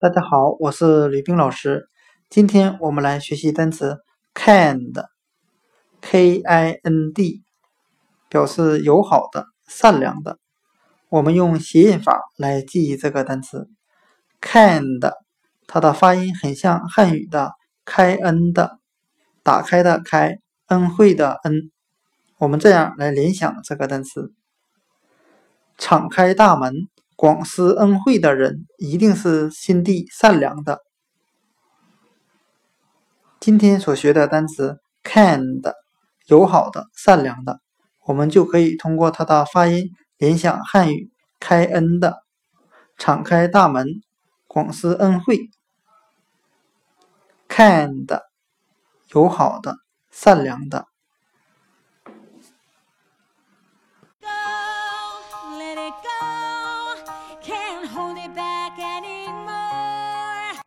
大家好，我是吕冰老师。今天我们来学习单词 kind，K-I-N-D，表示友好的、善良的。我们用谐音法来记忆这个单词 kind，它的发音很像汉语的“开恩”的，打开的“开”，恩惠的“恩”。我们这样来联想这个单词：敞开大门。广施恩惠的人一定是心地善良的。今天所学的单词 “kind”，友好的、善良的，我们就可以通过它的发音联想汉语“开恩”的，敞开大门，广施恩惠。kind，友好的、善良的。